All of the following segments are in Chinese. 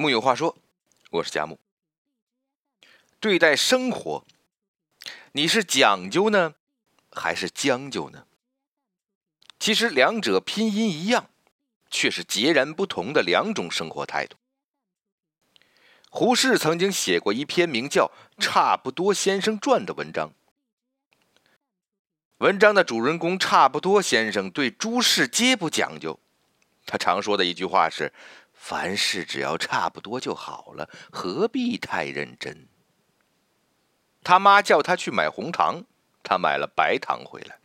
木有话说，我是佳木。对待生活，你是讲究呢，还是将就呢？其实两者拼音一样，却是截然不同的两种生活态度。胡适曾经写过一篇名叫《差不多先生传》的文章。文章的主人公差不多先生对诸事皆不讲究，他常说的一句话是：“凡事只要差不多就好了，何必太认真？”他妈叫他去买红糖，他买了白糖回来。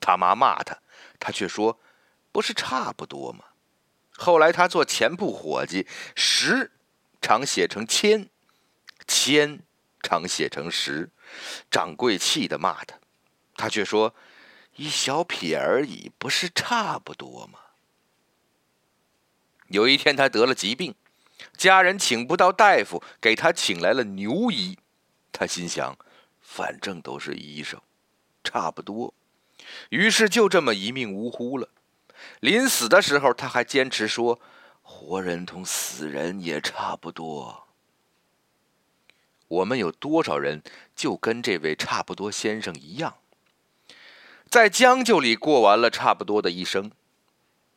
他妈骂他，他却说：“不是差不多吗？”后来他做钱铺伙计，十常写成千，千常写成十，掌柜气得骂他。他却说：“一小撇而已，不是差不多吗？”有一天，他得了疾病，家人请不到大夫，给他请来了牛医。他心想：“反正都是医生，差不多。”于是就这么一命呜呼了。临死的时候，他还坚持说：“活人同死人也差不多。”我们有多少人就跟这位差不多先生一样？在将就里过完了差不多的一生，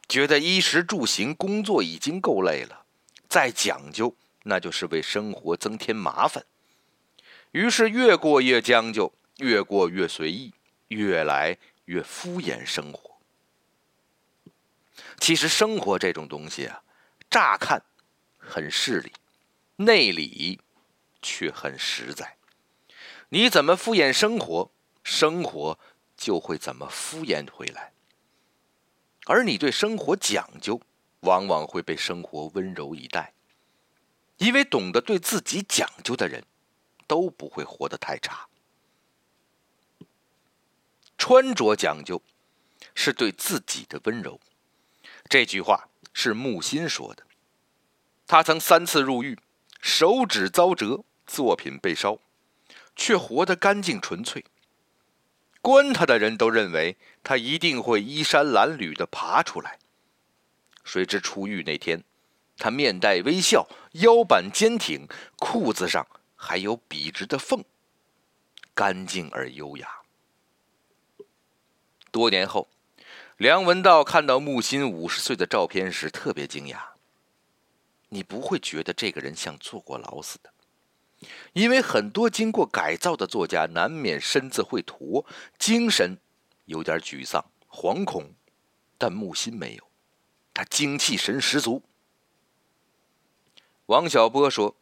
觉得衣食住行、工作已经够累了，再讲究那就是为生活增添麻烦。于是越过越将就，越过越随意，越来越敷衍生活。其实生活这种东西啊，乍看很势利，内里却很实在。你怎么敷衍生活，生活。就会怎么敷衍回来，而你对生活讲究，往往会被生活温柔以待。因为懂得对自己讲究的人，都不会活得太差。穿着讲究，是对自己的温柔。这句话是木心说的。他曾三次入狱，手指遭折，作品被烧，却活得干净纯粹。关他的人都认为他一定会衣衫褴褛的爬出来。谁知出狱那天，他面带微笑，腰板坚挺，裤子上还有笔直的缝，干净而优雅。多年后，梁文道看到木心五十岁的照片时，特别惊讶。你不会觉得这个人像坐过牢似的。因为很多经过改造的作家难免身子会驼，精神有点沮丧、惶恐，但木心没有，他精气神十足。王小波说：“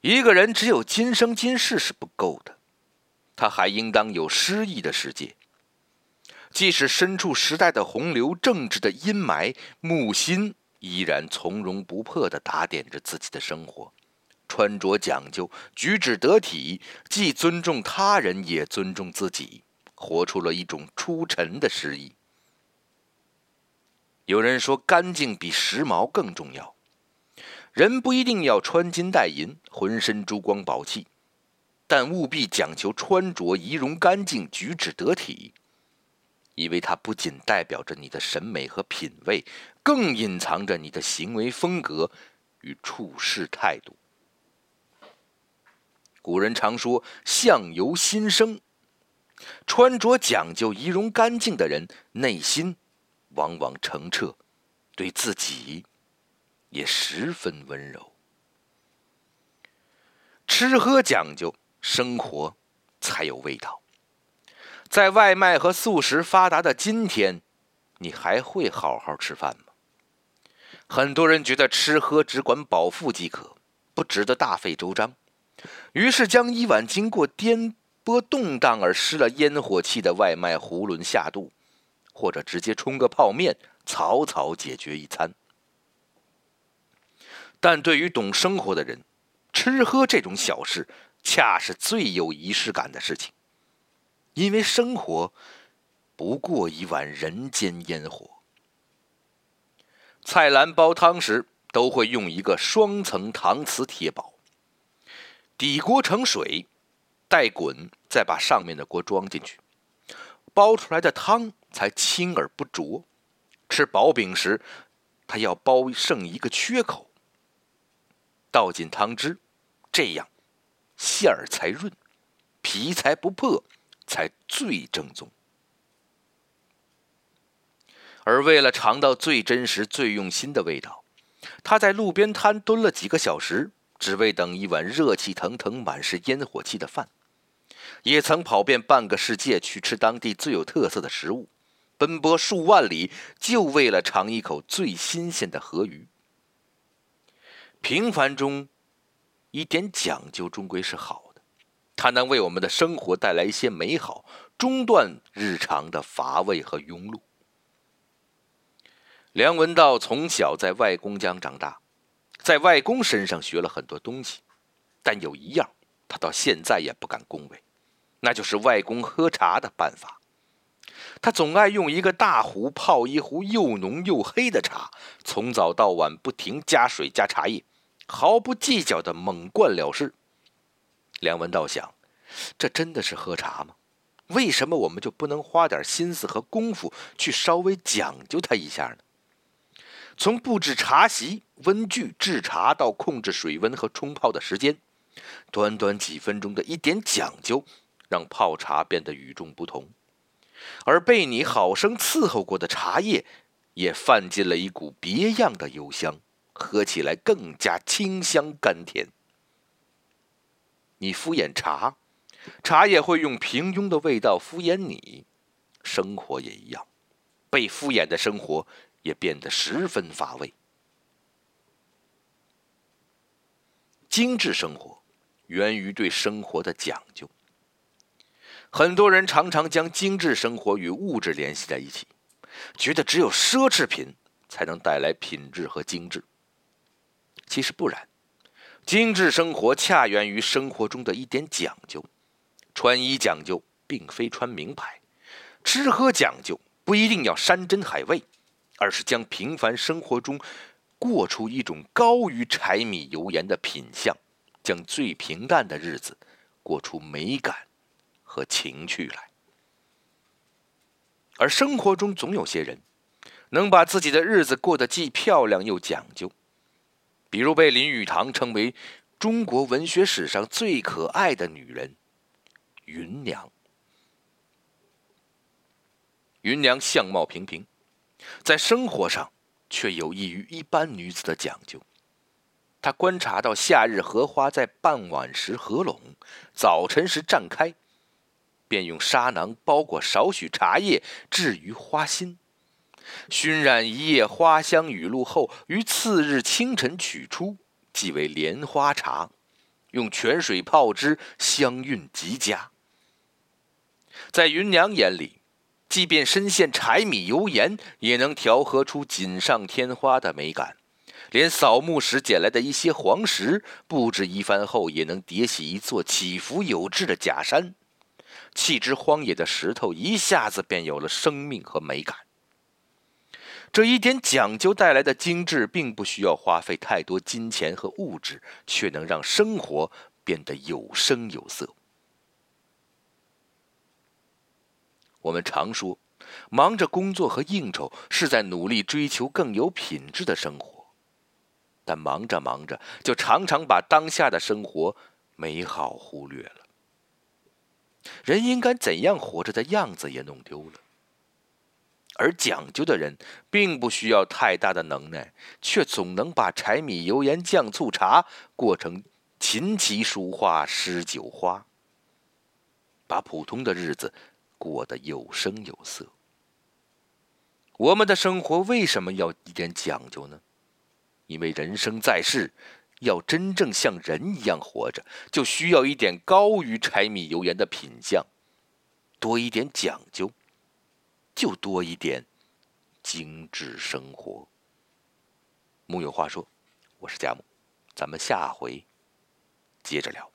一个人只有今生今世是不够的，他还应当有诗意的世界。即使身处时代的洪流、政治的阴霾，木心依然从容不迫地打点着自己的生活。”穿着讲究，举止得体，既尊重他人，也尊重自己，活出了一种出尘的诗意。有人说，干净比时髦更重要。人不一定要穿金戴银，浑身珠光宝气，但务必讲求穿着仪容干净，举止得体，因为它不仅代表着你的审美和品味，更隐藏着你的行为风格与处事态度。古人常说“相由心生”，穿着讲究、仪容干净的人，内心往往澄澈，对自己也十分温柔。吃喝讲究，生活才有味道。在外卖和速食发达的今天，你还会好好吃饭吗？很多人觉得吃喝只管饱腹即可，不值得大费周章。于是将一碗经过颠簸动荡而失了烟火气的外卖囫囵下肚，或者直接冲个泡面，草草解决一餐。但对于懂生活的人，吃喝这种小事，恰是最有仪式感的事情。因为生活不过一碗人间烟火。菜篮煲汤时，都会用一个双层搪瓷铁煲。底锅盛水，待滚，再把上面的锅装进去，煲出来的汤才清而不浊。吃薄饼时，它要包剩一个缺口。倒进汤汁，这样馅儿才润，皮才不破，才最正宗。而为了尝到最真实、最用心的味道，他在路边摊蹲了几个小时，只为等一碗热气腾腾、满是烟火气的饭。也曾跑遍半个世界去吃当地最有特色的食物，奔波数万里，就为了尝一口最新鲜的河鱼。平凡中，一点讲究终归是好的，它能为我们的生活带来一些美好，中断日常的乏味和庸碌。梁文道从小在外公家长大，在外公身上学了很多东西，但有一样他到现在也不敢恭维，那就是外公喝茶的办法。他总爱用一个大壶泡一壶又浓又黑的茶，从早到晚不停加水加茶叶，毫不计较的猛灌了事。梁文道想，这真的是喝茶吗？为什么我们就不能花点心思和功夫去稍微讲究它一下呢？从布置茶席、温具、制茶到控制水温和冲泡的时间，短短几分钟的一点讲究，让泡茶变得与众不同。而被你好生伺候过的茶叶，也泛进了一股别样的幽香，喝起来更加清香甘甜。你敷衍茶，茶叶会用平庸的味道敷衍你。生活也一样，被敷衍的生活。也变得十分乏味。精致生活源于对生活的讲究。很多人常常将精致生活与物质联系在一起，觉得只有奢侈品才能带来品质和精致。其实不然，精致生活恰源于生活中的一点讲究。穿衣讲究，并非穿名牌；吃喝讲究，不一定要山珍海味。而是将平凡生活中过出一种高于柴米油盐的品相，将最平淡的日子过出美感和情趣来。而生活中总有些人能把自己的日子过得既漂亮又讲究，比如被林语堂称为中国文学史上最可爱的女人——芸娘。芸娘相貌平平。在生活上，却有益于一般女子的讲究。她观察到夏日荷花在傍晚时合拢，早晨时绽开，便用纱囊包裹少许茶叶，置于花心，熏染一夜花香雨露后，于次日清晨取出，即为莲花茶。用泉水泡之，香韵极佳。在芸娘眼里。即便身陷柴米油盐，也能调和出锦上添花的美感。连扫墓时捡来的一些黄石，布置一番后，也能叠起一座起伏有致的假山。弃之荒野的石头，一下子便有了生命和美感。这一点讲究带来的精致，并不需要花费太多金钱和物质，却能让生活变得有声有色。我们常说，忙着工作和应酬是在努力追求更有品质的生活，但忙着忙着，就常常把当下的生活美好忽略了。人应该怎样活着的样子也弄丢了。而讲究的人，并不需要太大的能耐，却总能把柴米油盐酱醋茶过成琴棋书画诗酒花，把普通的日子。过得有声有色。我们的生活为什么要一点讲究呢？因为人生在世，要真正像人一样活着，就需要一点高于柴米油盐的品相，多一点讲究，就多一点精致生活。木有话说，我是佳木，咱们下回接着聊。